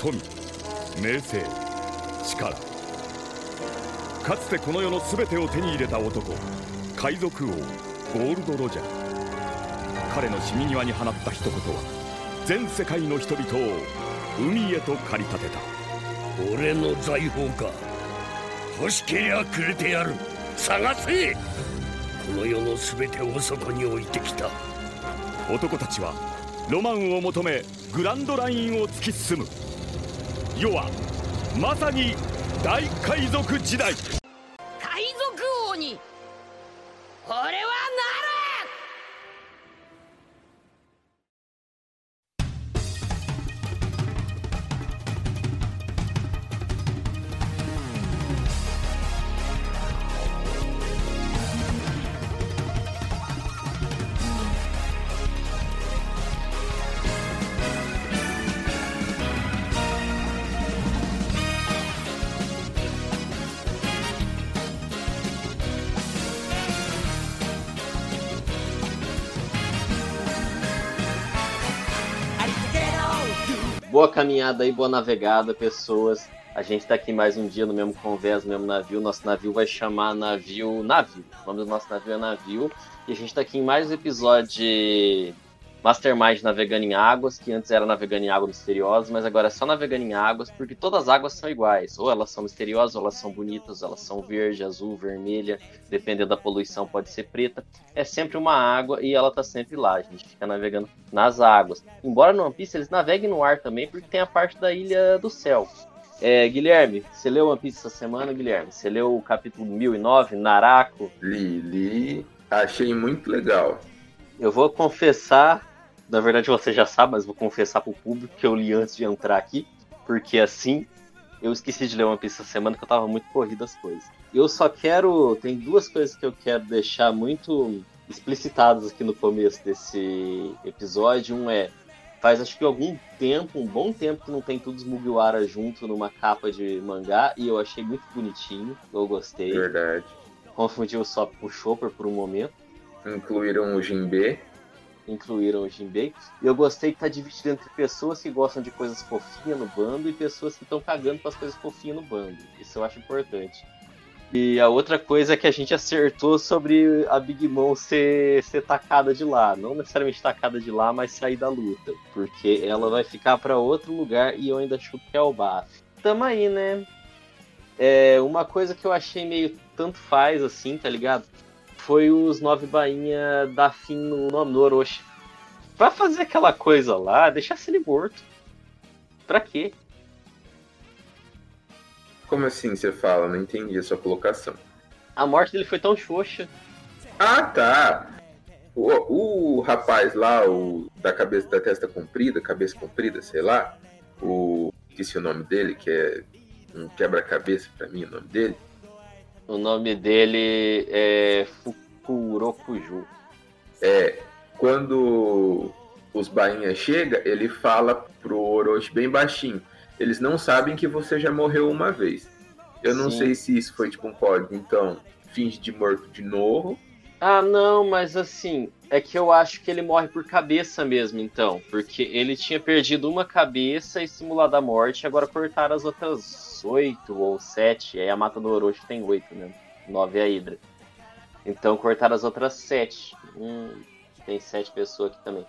富名声力。かつてこの世の全てを手に入れた男海賊王ゴールド・ロジャー。彼の死に際に放った一言は全世界の人々を海へと駆り立てた。俺の財宝か。欲しけりゃくれてやる。探せ。この世の全てをそこに置いてきた。男たちはロマンを求めグランドラインを突き進む世はまさに大海賊時代。Boa caminhada aí, boa navegada, pessoas. A gente tá aqui mais um dia no mesmo convés, no mesmo navio. Nosso navio vai chamar navio Navio. O nome do nosso navio é Navio. E a gente tá aqui em mais um episódio Mastermind Navegando em Águas, que antes era Navegando em Águas Misteriosas, mas agora é só Navegando em Águas, porque todas as águas são iguais. Ou elas são misteriosas, ou elas são bonitas, ou elas são verde, azul, vermelha, dependendo da poluição pode ser preta. É sempre uma água e ela tá sempre lá. A gente fica navegando nas águas. Embora no One Piece eles naveguem no ar também, porque tem a parte da Ilha do Céu. É, Guilherme, você leu One Piece essa semana, Guilherme? Você leu o capítulo 1009, Narako? Li, li, achei muito legal. Eu vou confessar, na verdade você já sabe, mas vou confessar pro público que eu li antes de entrar aqui, porque assim eu esqueci de ler Piece essa semana que eu tava muito corrido as coisas. Eu só quero. Tem duas coisas que eu quero deixar muito explicitadas aqui no começo desse episódio. Um é. Faz acho que algum tempo, um bom tempo que não tem todos os Mugiwara junto numa capa de mangá e eu achei muito bonitinho, eu gostei. Verdade. Confundi o Sop com o Chopper por um momento. Incluíram o Jinbe. Incluíram o Jinbei. E eu gostei que tá dividido entre pessoas que gostam de coisas fofinhas no bando e pessoas que estão cagando as coisas fofinhas no bando. Isso eu acho importante. E a outra coisa é que a gente acertou sobre a Big Mom ser, ser tacada de lá. Não necessariamente tacada de lá, mas sair da luta. Porque ela vai ficar para outro lugar e eu ainda chuto que é o Baf. Tamo aí, né? É, uma coisa que eu achei meio tanto faz assim, tá ligado? Foi os nove bainha dar fim no, no, no Orochi. Pra fazer aquela coisa lá, deixar ele morto. Pra quê? Como assim você fala? Não entendi a sua colocação. A morte dele foi tão xoxa. Ah, tá. O, o rapaz lá, o da cabeça da testa comprida, cabeça comprida, sei lá, o esqueci o nome dele, que é um quebra-cabeça pra mim, o nome dele. O nome dele é Fukurokuju. É, quando os bainhas chega, ele fala pro Orochi bem baixinho. Eles não sabem que você já morreu uma vez. Eu não Sim. sei se isso foi tipo um código, então finge de morto de novo. Ah, não, mas assim, é que eu acho que ele morre por cabeça mesmo, então. Porque ele tinha perdido uma cabeça e simulado a morte, agora cortaram as outras oito ou sete. Aí a mata do Orochi tem oito, né? Nove é a Hydra. Então cortaram as outras sete. Hum, tem sete pessoas aqui também.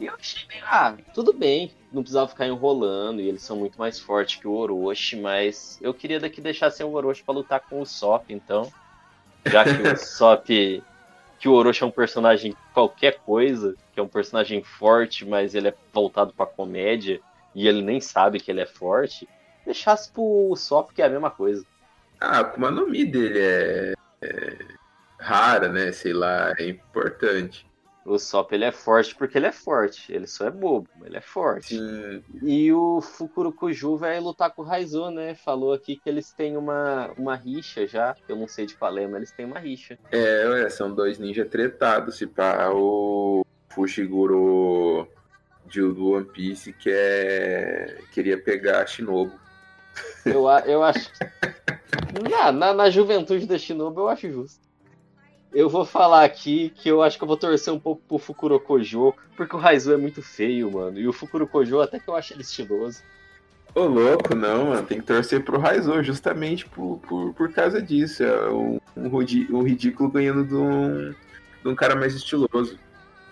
E eu achei meio. Ah, tudo bem. Não precisava ficar enrolando. E eles são muito mais fortes que o Orochi. Mas eu queria daqui deixar sem o Orochi pra lutar com o Sop, então. Já que o Sop. Que o Orochi é um personagem qualquer coisa. Que é um personagem forte, mas ele é voltado pra comédia. E ele nem sabe que ele é forte. Deixasse pro Sop, que é a mesma coisa. Ah, a Akuma no Mi dele é, é rara, né? Sei lá, é importante. O Sop ele é forte porque ele é forte. Ele só é bobo, mas ele é forte. Sim, E o Fukurokuju vai lutar com o Raizo, né? Falou aqui que eles têm uma, uma rixa já. que Eu não sei de qual é, mas eles têm uma rixa. é, ué, são dois ninjas tretados. Se pá, o Fushiguro de, do One Piece quer, queria pegar a Shinobu. Eu, eu acho. Na, na, na juventude da Shinobu, eu acho justo. Eu vou falar aqui que eu acho que eu vou torcer um pouco pro Fukurokojo, porque o Raizo é muito feio, mano. E o Fukurokojo, até que eu acho ele estiloso. Ô, louco, não, mano. Tem que torcer pro Raizou, justamente por, por, por causa disso. É um, um, um ridículo ganhando de um, de um cara mais estiloso.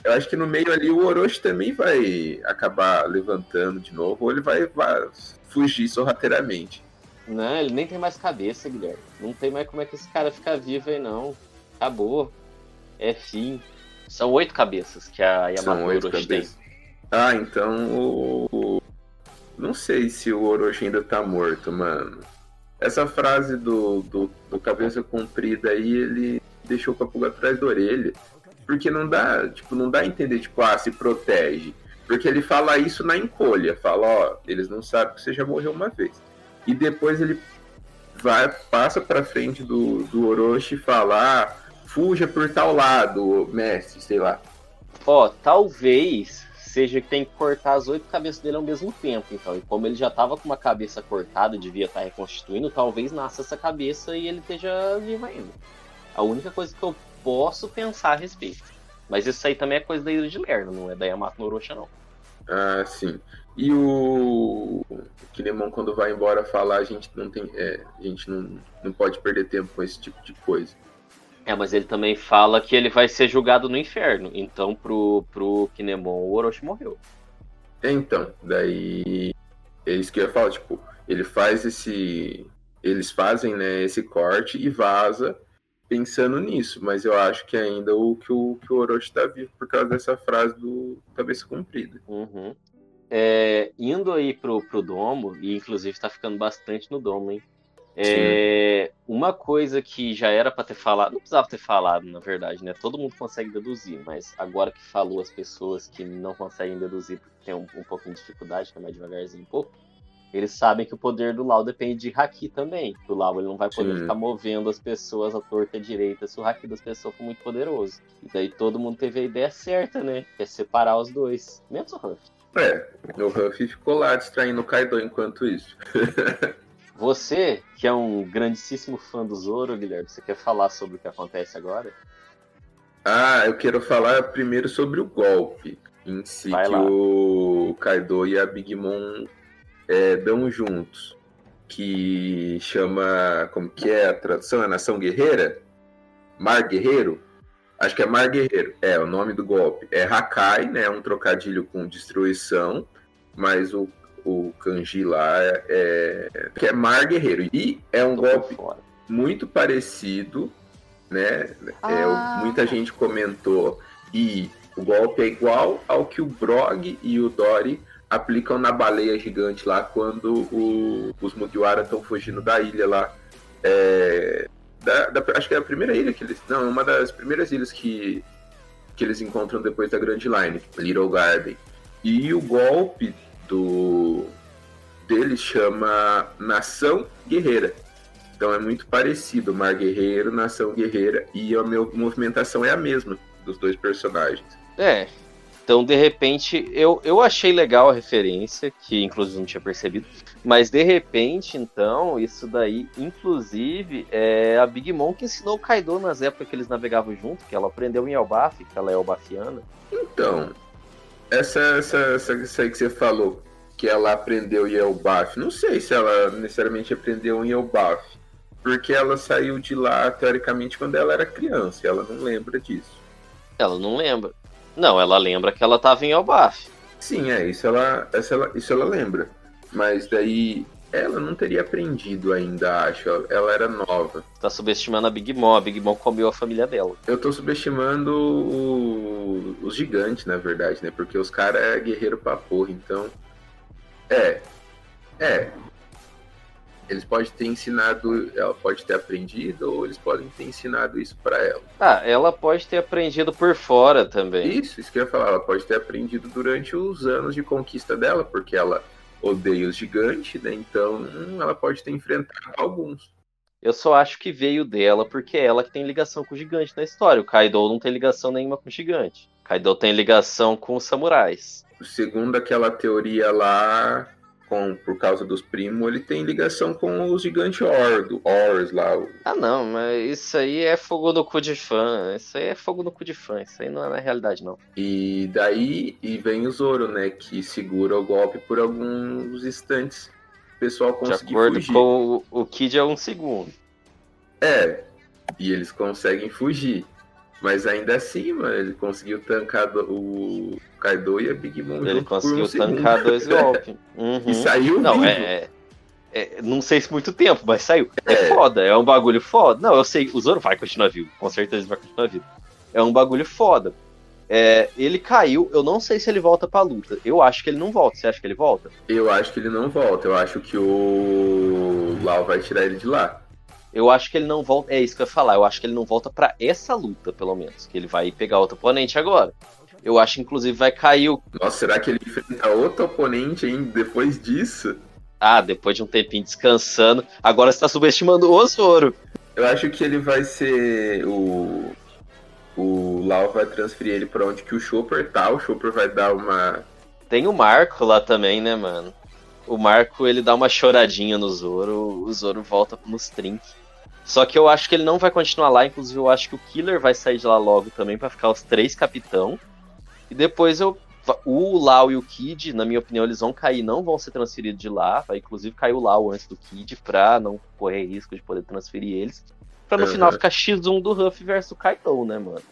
Eu acho que no meio ali o Orochi também vai acabar levantando de novo, ou ele vai, vai fugir sorrateiramente. Não, ele nem tem mais cabeça, Guilherme. Não tem mais como é que esse cara fica vivo aí, não. Acabou. É fim. São oito cabeças que a Yamato oito Orochi tem. Ah, então o... Não sei se o Orochi ainda tá morto, mano. Essa frase do, do, do cabeça comprida aí, ele deixou com a pulga atrás da orelha. Porque não dá, tipo, não dá a entender, tipo, ah, se protege. Porque ele fala isso na encolha, fala, ó, eles não sabem que você já morreu uma vez. E depois ele vai, passa pra frente do, do Orochi e fala, ah, fuja por tal lado, mestre, sei lá. Ó, talvez seja que tem que cortar as oito cabeças dele ao mesmo tempo, então. E como ele já tava com uma cabeça cortada, devia estar tá reconstituindo, talvez nasça essa cabeça e ele esteja vivo ainda. A única coisa que eu posso pensar a respeito. Mas isso aí também é coisa da Ilha de Lerno, não é da Yamato Norosha, não. Ah, sim. E o Kinemon, quando vai embora falar, a gente não tem. É, a gente não, não pode perder tempo com esse tipo de coisa. É, mas ele também fala que ele vai ser julgado no inferno. Então, pro, pro Kinemon, o Orochi morreu. É, então, daí. É isso que eu ia falar, tipo, ele faz esse. Eles fazem né, esse corte e vaza pensando nisso, mas eu acho que ainda o que o, que o Orochi está vivo por causa dessa frase do cabeça comprida. Uhum. É, indo aí pro, pro domo, e inclusive está ficando bastante no domo, hein? É, uma coisa que já era para ter falado, não precisava ter falado, na verdade, né? Todo mundo consegue deduzir, mas agora que falou as pessoas que não conseguem deduzir porque tem um, um pouquinho de dificuldade, que é mais devagarzinho um pouco, eles sabem que o poder do Lau depende de Haki também. O Lau ele não vai poder Sim. ficar movendo as pessoas à torta e à direita se o Haki das pessoas for muito poderoso. E daí todo mundo teve a ideia certa, né? Que é separar os dois. Menos o Ruff. É, o Ruff ficou lá distraindo o Kaido enquanto isso. você, que é um grandíssimo fã do Zoro, Guilherme, você quer falar sobre o que acontece agora? Ah, eu quero falar primeiro sobre o golpe em si vai que lá. o Kaido e a Big Mom é, dão juntos, que chama, como que é a tradução? É Nação Guerreira? Mar Guerreiro? Acho que é Mar Guerreiro, é o nome do golpe. É Hakai, né? Um trocadilho com destruição, mas o, o kanji lá é, é que é Mar Guerreiro. E é um golpe muito parecido, né? É, ah. É, muita gente comentou e o golpe é igual ao que o Brog e o Dory aplicam na baleia gigante lá quando o, os Mugiwara estão fugindo da ilha lá. É, da, da, acho que é a primeira ilha que eles. Não, uma das primeiras ilhas que, que eles encontram depois da Grand Line, Little Garden. E o golpe do deles chama Nação Guerreira. Então é muito parecido, Mar Guerreiro, Nação Guerreira, e a minha movimentação é a mesma dos dois personagens. É, então, de repente, eu, eu achei legal a referência, que inclusive não tinha percebido, mas de repente, então, isso daí, inclusive, é a Big Mom que ensinou o Kaido nas épocas que eles navegavam junto, que ela aprendeu em Elbaf, que ela é Elbafiana. Então, essa, essa, essa, essa aí que você falou, que ela aprendeu em Elbaf, não sei se ela necessariamente aprendeu em Elbaf, porque ela saiu de lá, teoricamente, quando ela era criança, e ela não lembra disso. Ela não lembra. Não, ela lembra que ela estava em Elbaf. Sim, é, isso ela, ela, isso ela lembra. Mas daí ela não teria aprendido ainda, acho. Ela era nova. Tá subestimando a Big Mom. A Big Mom comeu a família dela. Eu tô subestimando o... os gigantes, na verdade, né? Porque os caras é guerreiro pra porra, então. É. É. Eles podem ter ensinado, ela pode ter aprendido, ou eles podem ter ensinado isso para ela. Ah, ela pode ter aprendido por fora também. Isso, isso que eu ia falar. Ela pode ter aprendido durante os anos de conquista dela, porque ela odeia os gigantes, né? Então hum, ela pode ter enfrentado alguns. Eu só acho que veio dela porque é ela que tem ligação com o gigante na história. O Kaido não tem ligação nenhuma com o gigante. O Kaido tem ligação com os samurais. Segundo aquela teoria lá, com, por causa dos primos, ele tem ligação com os gigantes Or, do Ors lá. Ah, não, mas isso aí é fogo no cu de fã. Isso aí é fogo no cu de fã. Isso aí não é na realidade, não. E daí e vem o Zoro, né? Que segura o golpe por alguns instantes. pessoal De conseguir acordo fugir. com o, o Kid é um segundo. É, e eles conseguem fugir. Mas ainda assim, mano, ele conseguiu tancar o Kaido e a Big Mom Ele por um conseguiu segundo. tancar dois golpes. Uhum. E saiu Não, vivo. é, é- Não sei se muito tempo, mas saiu. É, É. foda, é um bagulho foda. Não, eu sei, o Zoro vai continuar vivo. Com certeza ele vai continuar vivo. É um bagulho foda. É, ele caiu, eu não sei se ele volta pra luta. Eu acho que ele não volta. Você acha que ele volta? Eu acho que ele não volta. Eu acho que o Lau vai tirar ele de lá. Eu acho que ele não volta. É isso que eu ia falar. Eu acho que ele não volta pra essa luta, pelo menos. Que ele vai pegar outro oponente agora. Eu acho, inclusive, vai cair o. Nossa, será que ele enfrenta outro oponente ainda depois disso? Ah, depois de um tempinho descansando. Agora você tá subestimando o Zoro. Eu acho que ele vai ser o. O Lau vai transferir ele pra onde que o Chopper tá. O Chopper vai dar uma. Tem o Marco lá também, né, mano? O Marco, ele dá uma choradinha no Zoro, o Zoro volta nos trinks. Só que eu acho que ele não vai continuar lá, inclusive eu acho que o Killer vai sair de lá logo também pra ficar os três capitão. E depois eu o Lau e o Kid, na minha opinião, eles vão cair, não vão ser transferidos de lá. Vai inclusive cair o Lau antes do Kid pra não correr risco de poder transferir eles. Pra no Uhum. final ficar X1 do Ruff versus o Kaido, né, mano?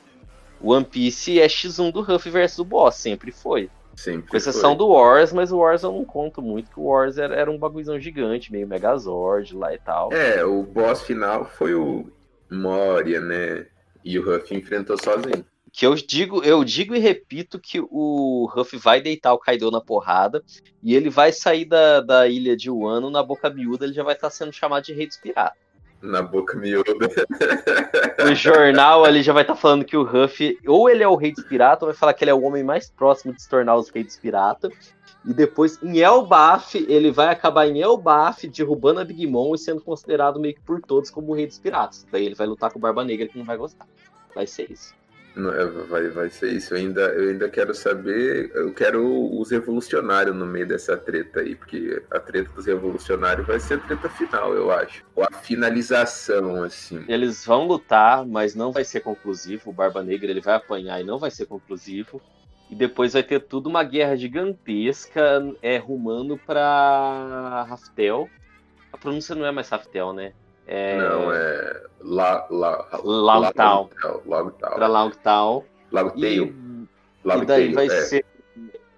O One Piece é X1 do Ruff versus o Boss, sempre foi. Sempre Com exceção foi. do Wars, mas o Wars eu não conto muito, que o Wars era, era um bagulhozão gigante, meio Megazord lá e tal. É, o boss final foi o Moria, né? E o Ruff enfrentou sozinho. Que eu digo, eu digo e repito que o Ruff vai deitar o Kaido na porrada e ele vai sair da, da ilha de Wano na boca miúda, ele já vai estar sendo chamado de Rei dos Piratas. Na boca miúda. O jornal ali já vai estar falando que o Ruff, ou ele é o Rei dos Piratas, ou vai falar que ele é o homem mais próximo de se tornar os Reis dos Piratas. E depois, em Elbaf, ele vai acabar em Elbaf, derrubando a Big Mom e sendo considerado meio que por todos como o Rei dos Piratas. Daí ele vai lutar com o Barba Negra, que não vai gostar. Vai ser isso. É, vai, vai ser isso. Eu ainda, eu ainda quero saber. Eu quero os revolucionários no meio dessa treta aí, porque a treta dos revolucionários vai ser a treta final, eu acho. Ou a finalização, assim. Eles vão lutar, mas não vai ser conclusivo. O Barba Negra ele vai apanhar e não vai ser conclusivo. E depois vai ter tudo uma guerra gigantesca é, rumando pra Raftel. A pronúncia não é mais Raftel, né? É... Não, é. La, la, Longtown. Longtown. Pra Longtown. Lago E, Tail. e daí vai é. ser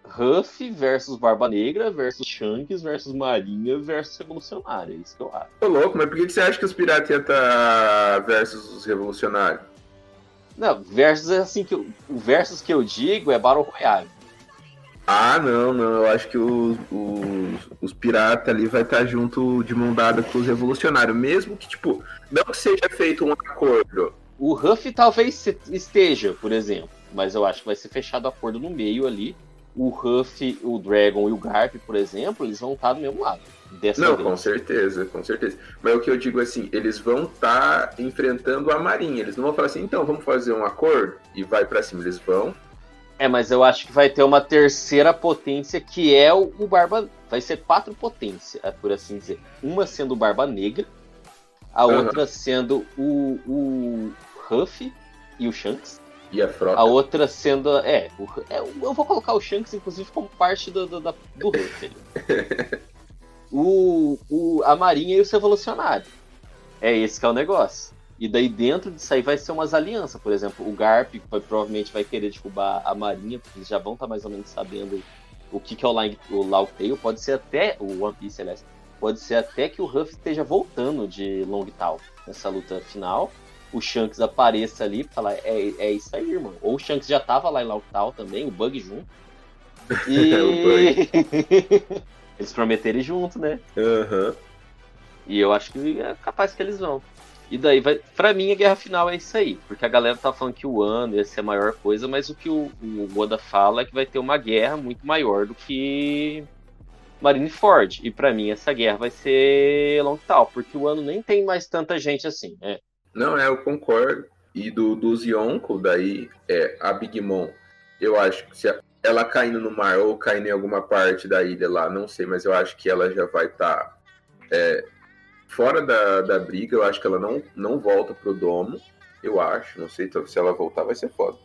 Ruff versus Barba Negra versus Shanks versus Marinha versus Revolucionário. É isso que eu acho. Tô louco, mas por que você acha que os piratas estar versus os revolucionários? Não, versus é assim que eu, o versus que eu digo é Battle Royale. Ah, não, não. Eu acho que os, os, os piratas ali vai estar junto de mão dada com os revolucionários. Mesmo que, tipo, não que seja feito um acordo. O Ruff talvez esteja, por exemplo, mas eu acho que vai ser fechado acordo no meio ali. O Ruff, o Dragon e o Garp, por exemplo, eles vão estar do mesmo lado. Dessa Não, grande. com certeza, com certeza. Mas o que eu digo assim, eles vão estar enfrentando a marinha. Eles não vão falar assim, então vamos fazer um acordo e vai pra cima. Eles vão. É, mas eu acho que vai ter uma terceira potência que é o, o Barba. Vai ser quatro potências, é, por assim dizer. Uma sendo o Barba Negra, a Aham. outra sendo o, o Ruff e o Shanks. E a frota. A outra sendo. É, o- é, eu vou colocar o Shanks, inclusive, como parte do, do, da- do ali. o, o, a Marinha e os Revolucionários. É esse que é o negócio. E daí dentro disso aí vai ser umas alianças. Por exemplo, o Garp vai- provavelmente vai querer derrubar a Marinha, porque eles já vão estar mais ou menos sabendo o que, que é o, Lang, o Law Tail. Pode ser até. O One Piece, aliás. Pode ser até que o Ruff esteja voltando de Longtown nessa luta final. O Shanks apareça ali pra falar: é, é isso aí, irmão. Ou o Shanks já tava lá em Longtown também, o Bug junto. E. eles prometeram ir junto, né? Aham. E eu acho que é capaz que eles vão. E daí vai. Pra mim, a guerra final é isso aí. Porque a galera tá falando que o ano ia ser a maior coisa, mas o que o, o Oda fala é que vai ter uma guerra muito maior do que Marineford. E pra mim, essa guerra vai ser Longtown, porque o ano nem tem mais tanta gente assim. É. Não, é, eu concordo. E do, dos Yonko, daí, é, a Big Mom, eu acho que se a- ela caindo no mar ou caindo em alguma parte da ilha lá, não sei, mas eu acho que ela já vai estar fora da, da briga. Eu acho que ela não, não volta pro domo. Eu acho, não sei se ela voltar vai ser foda.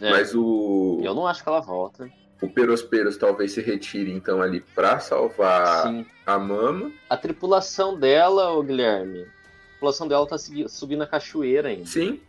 É, Mas o. Eu não acho que ela volta. o Perosperos talvez se retire então ali pra salvar Sim. a Mama. A tripulação dela, ô Guilherme, a tripulação dela tá subindo a cachoeira ainda. Sim,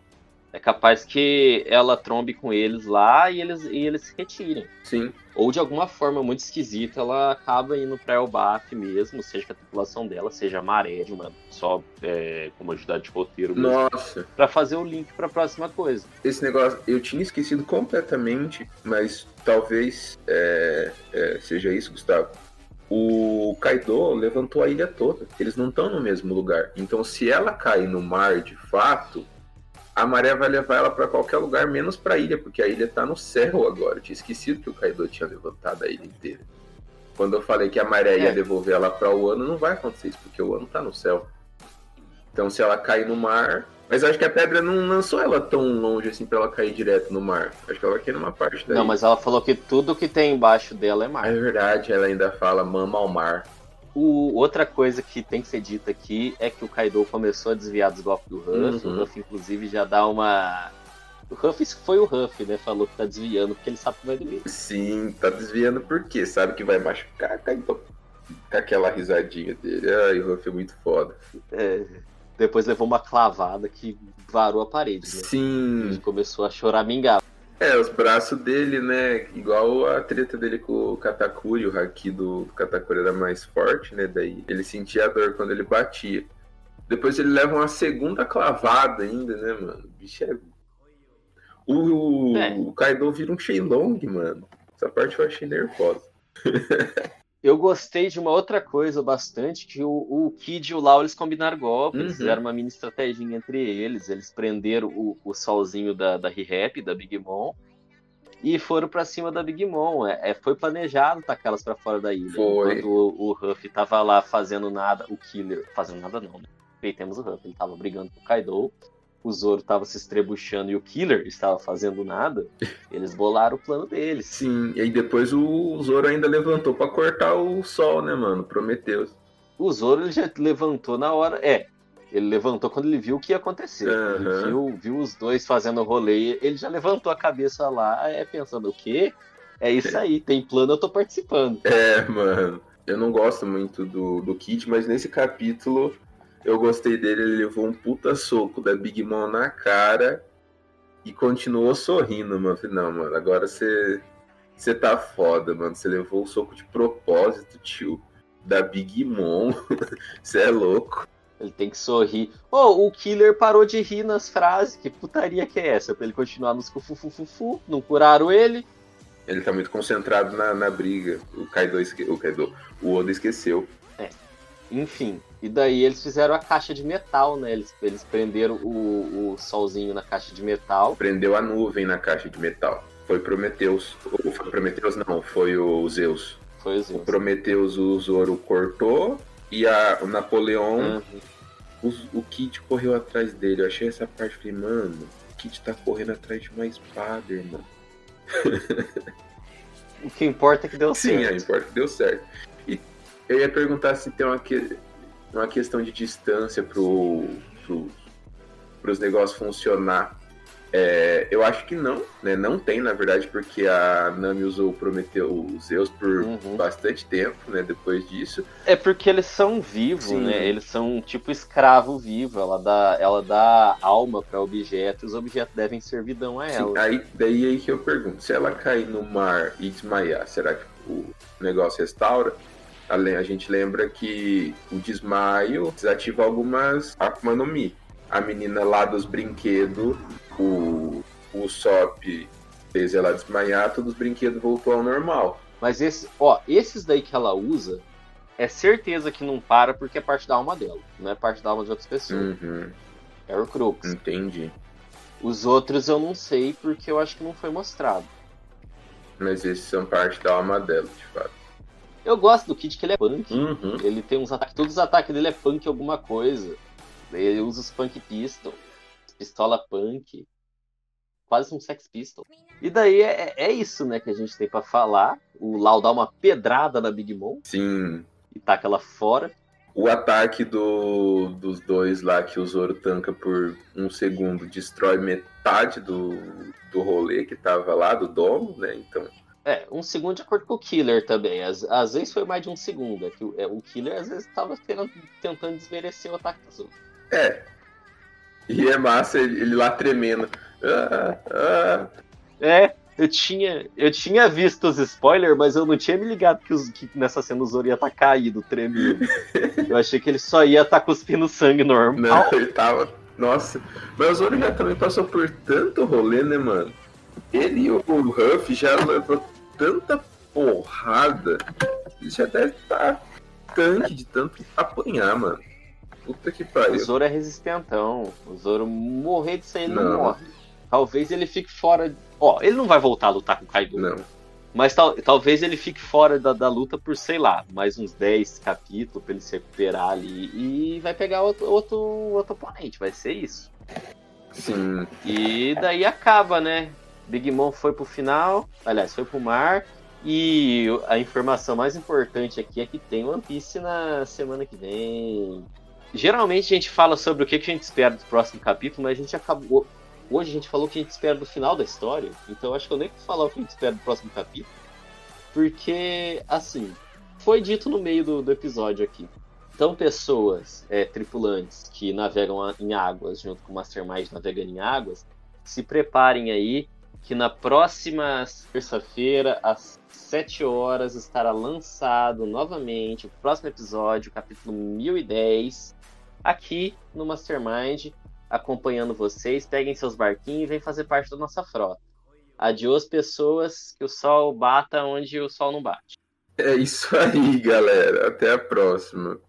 É capaz que ela trombe com eles lá e eles, e eles se retirem. sim. Ou de alguma forma muito esquisita, ela acaba indo pra Elbaf mesmo, seja com a tripulação dela, seja a maré de uma só é, comodidade de roteiro mesmo, Nossa, pra fazer o link pra próxima coisa. esse negócio eu tinha esquecido completamente, mas talvez é, é, seja isso, Gustavo. O Kaido levantou a ilha toda. Eles não estão no mesmo lugar. Então, se ela cair no mar de fato, a maré vai levar ela para qualquer lugar, menos para a ilha, porque a ilha tá no céu agora. Eu tinha esquecido que o Kaido tinha levantado a ilha inteira. Quando eu falei que a maré ia É. devolver ela para o ano, não vai acontecer isso, porque o ano tá no céu. Então, se ela cair no mar. Mas eu acho que a pedra não lançou ela tão longe assim pra ela cair direto no mar. Acho que ela vai cair numa parte daí. Não, mas ela falou que tudo que tem embaixo dela é mar. É verdade, ela ainda fala mama ao mar. O, outra coisa que tem que ser dita aqui é que o Kaido começou a desviar dos golpes do Ruff. Uhum. O Ruff, inclusive, já dá uma. O Ruff foi o Ruff, né? Falou que tá desviando porque ele sabe que vai doer. Sim, tá desviando por quê? Sabe que vai machucar, Kaido. Com aquela risadinha dele. Ai, o Ruff é muito foda. É, depois levou uma clavada que varou a parede, né? Ele Sim. começou a choramingar. É, os braços dele, né? Igual a treta dele com o Katakuri, o haki do, do Katakuri era mais forte, né? Daí ele sentia a dor quando ele batia. Depois ele leva uma segunda clavada ainda, né, mano? O bicho é. O, É. o Kaido vira um Shenlong, mano. Essa parte eu achei nervosa. Eu gostei de uma outra coisa bastante, que o, o Kid e o Lau eles combinaram golpe, eles Uhum. fizeram uma mini estratégia entre eles, eles prenderam o, o solzinho da, da Re-Rap, da Big Mom, e foram pra cima da Big Mom. É, é, foi planejado tacar elas pra fora da ilha. Foi. Enquanto o, o Ruff tava lá fazendo nada, o Killer, fazendo nada não, né? O Ruff, ele tava brigando com o Kaido, o Zoro tava se estrebuchando e o Killer estava fazendo nada, eles bolaram o plano deles. Sim, e aí depois o Zoro ainda levantou pra cortar o sol, né, mano? Prometeus. O Zoro ele já levantou na hora. É, ele levantou quando ele viu o que ia acontecer. Ele Aham. viu, viu os dois fazendo o rolê. Ele já levantou a cabeça lá, é, pensando: o quê? É isso aí, tem plano, eu tô participando. É, mano. Eu não gosto muito do, do Kid, mas nesse capítulo eu gostei dele. Ele levou um puta soco da Big Mom na cara e continuou sorrindo, mano. Falei, não, mano, agora você. Você tá foda, mano. Você levou o soco de propósito, tio. Da Big Mom. Você é louco. Ele tem que sorrir. Oh, o Killer parou de rir nas frases. Que putaria que é essa? Pra ele continuar nos fufufufufu. Não curaram ele. Ele tá muito concentrado na, na briga. O Kaido, esque... o Kaido, o Oda esqueceu. Enfim. E daí eles fizeram a caixa de metal, né? Eles, eles prenderam o, o solzinho na caixa de metal. Prendeu a nuvem na caixa de metal. Foi Prometeus. Ou foi Prometeus não, foi o Zeus. Foi assim. O Prometeus o Zoro cortou e a, o Napoleão, Uhum. o, o Kid correu atrás dele. Eu achei essa parte, falei, mano, o Kid tá correndo atrás de uma espada, irmão. O que importa é que deu Sim, certo. aí importa que deu certo. Eu ia perguntar se tem uma, que, uma questão de distância pro, pro, pros negócios funcionar. É, eu acho que não, né? Não tem, na verdade, porque a Nami usou o Prometeu o Zeus por Uhum. bastante tempo, né? Depois disso. É porque eles são vivos, Sim. né? Eles são tipo escravo vivo. Ela dá, ela dá alma para objetos, os objetos devem servidão a Sim, ela. aí, daí aí que eu pergunto, se ela cair no mar e desmaiar, será que o negócio restaura? A gente lembra que o desmaio desativa algumas Akuma no Mi. A menina lá dos brinquedos, o, o Sop fez ela desmaiar, todos os brinquedos voltou ao normal. Mas esse, ó, esses daí que ela usa, é certeza que não para porque é parte da alma dela, não é parte da alma de outras pessoas. Uhum, É o Crux. entendi. Os outros eu não sei porque eu acho que não foi mostrado. Mas esses são parte da alma dela, de fato. Eu gosto do Kid que ele é punk. Uhum. Ele tem uns ataques, todos os ataques dele é punk alguma coisa. Ele usa os punk pistol, pistola punk, quase um sex pistol. E daí é, é isso, né, que a gente tem pra falar. O Lau dá uma pedrada na Big Mom Sim, e taca ela fora. O ataque do, dos dois lá que o Zoro tanca por um segundo destrói metade do, do rolê que tava lá, do domo, né? Então É, um segundo de acordo com o Killer também. Às, às vezes foi mais de um segundo. É que o, é, o Killer às vezes tava tentando, tentando desmerecer o ataque azul. É. E é massa ele, ele lá tremendo. Ah, ah. É, eu tinha, eu tinha visto os spoilers, mas eu não tinha me ligado que, os, que nessa cena o Zoro ia estar tá caído, tremendo. eu achei que ele só ia estar tá cuspindo sangue normal. Não, ele tava. Nossa. Mas o Zoro já também passou por tanto rolê, né, mano? Ele e o Ruff já levou tanta porrada. Ele já deve estar tá tanque de tanto apanhar, mano. Puta que pariu. O Zoro é resistentão. O Zoro morrer aí ele não, não morre. Talvez ele fique fora. Ó, ele não vai voltar a lutar com o Kaido. Não. Mas tal, talvez ele fique fora da, da, luta por, sei lá, mais uns 10 capítulos pra ele se recuperar ali. E vai pegar outro, outro, outro oponente. Vai ser isso. Sim. E daí acaba, né? Big Mom foi pro final. Aliás, foi pro mar. E a informação mais importante aqui é que tem One Piece na semana que vem. Geralmente a gente fala sobre o que a gente espera do próximo capítulo, mas a gente acabou. Hoje a gente falou o que a gente espera do final da história. Então acho que eu nem vou falar o que a gente espera do próximo capítulo. Porque, assim, foi dito no meio do, do episódio aqui. Então, pessoas, é, tripulantes que navegam em águas, junto com o Mastermind navegando em águas, se preparem aí que na próxima terça-feira, às 7 horas, estará lançado novamente o próximo episódio, capítulo 1010, aqui no Mastermind, acompanhando vocês. Peguem seus barquinhos e vem fazer parte da nossa frota. Adiós, pessoas, que o sol bata onde o sol não bate. É isso aí, galera. Até a próxima.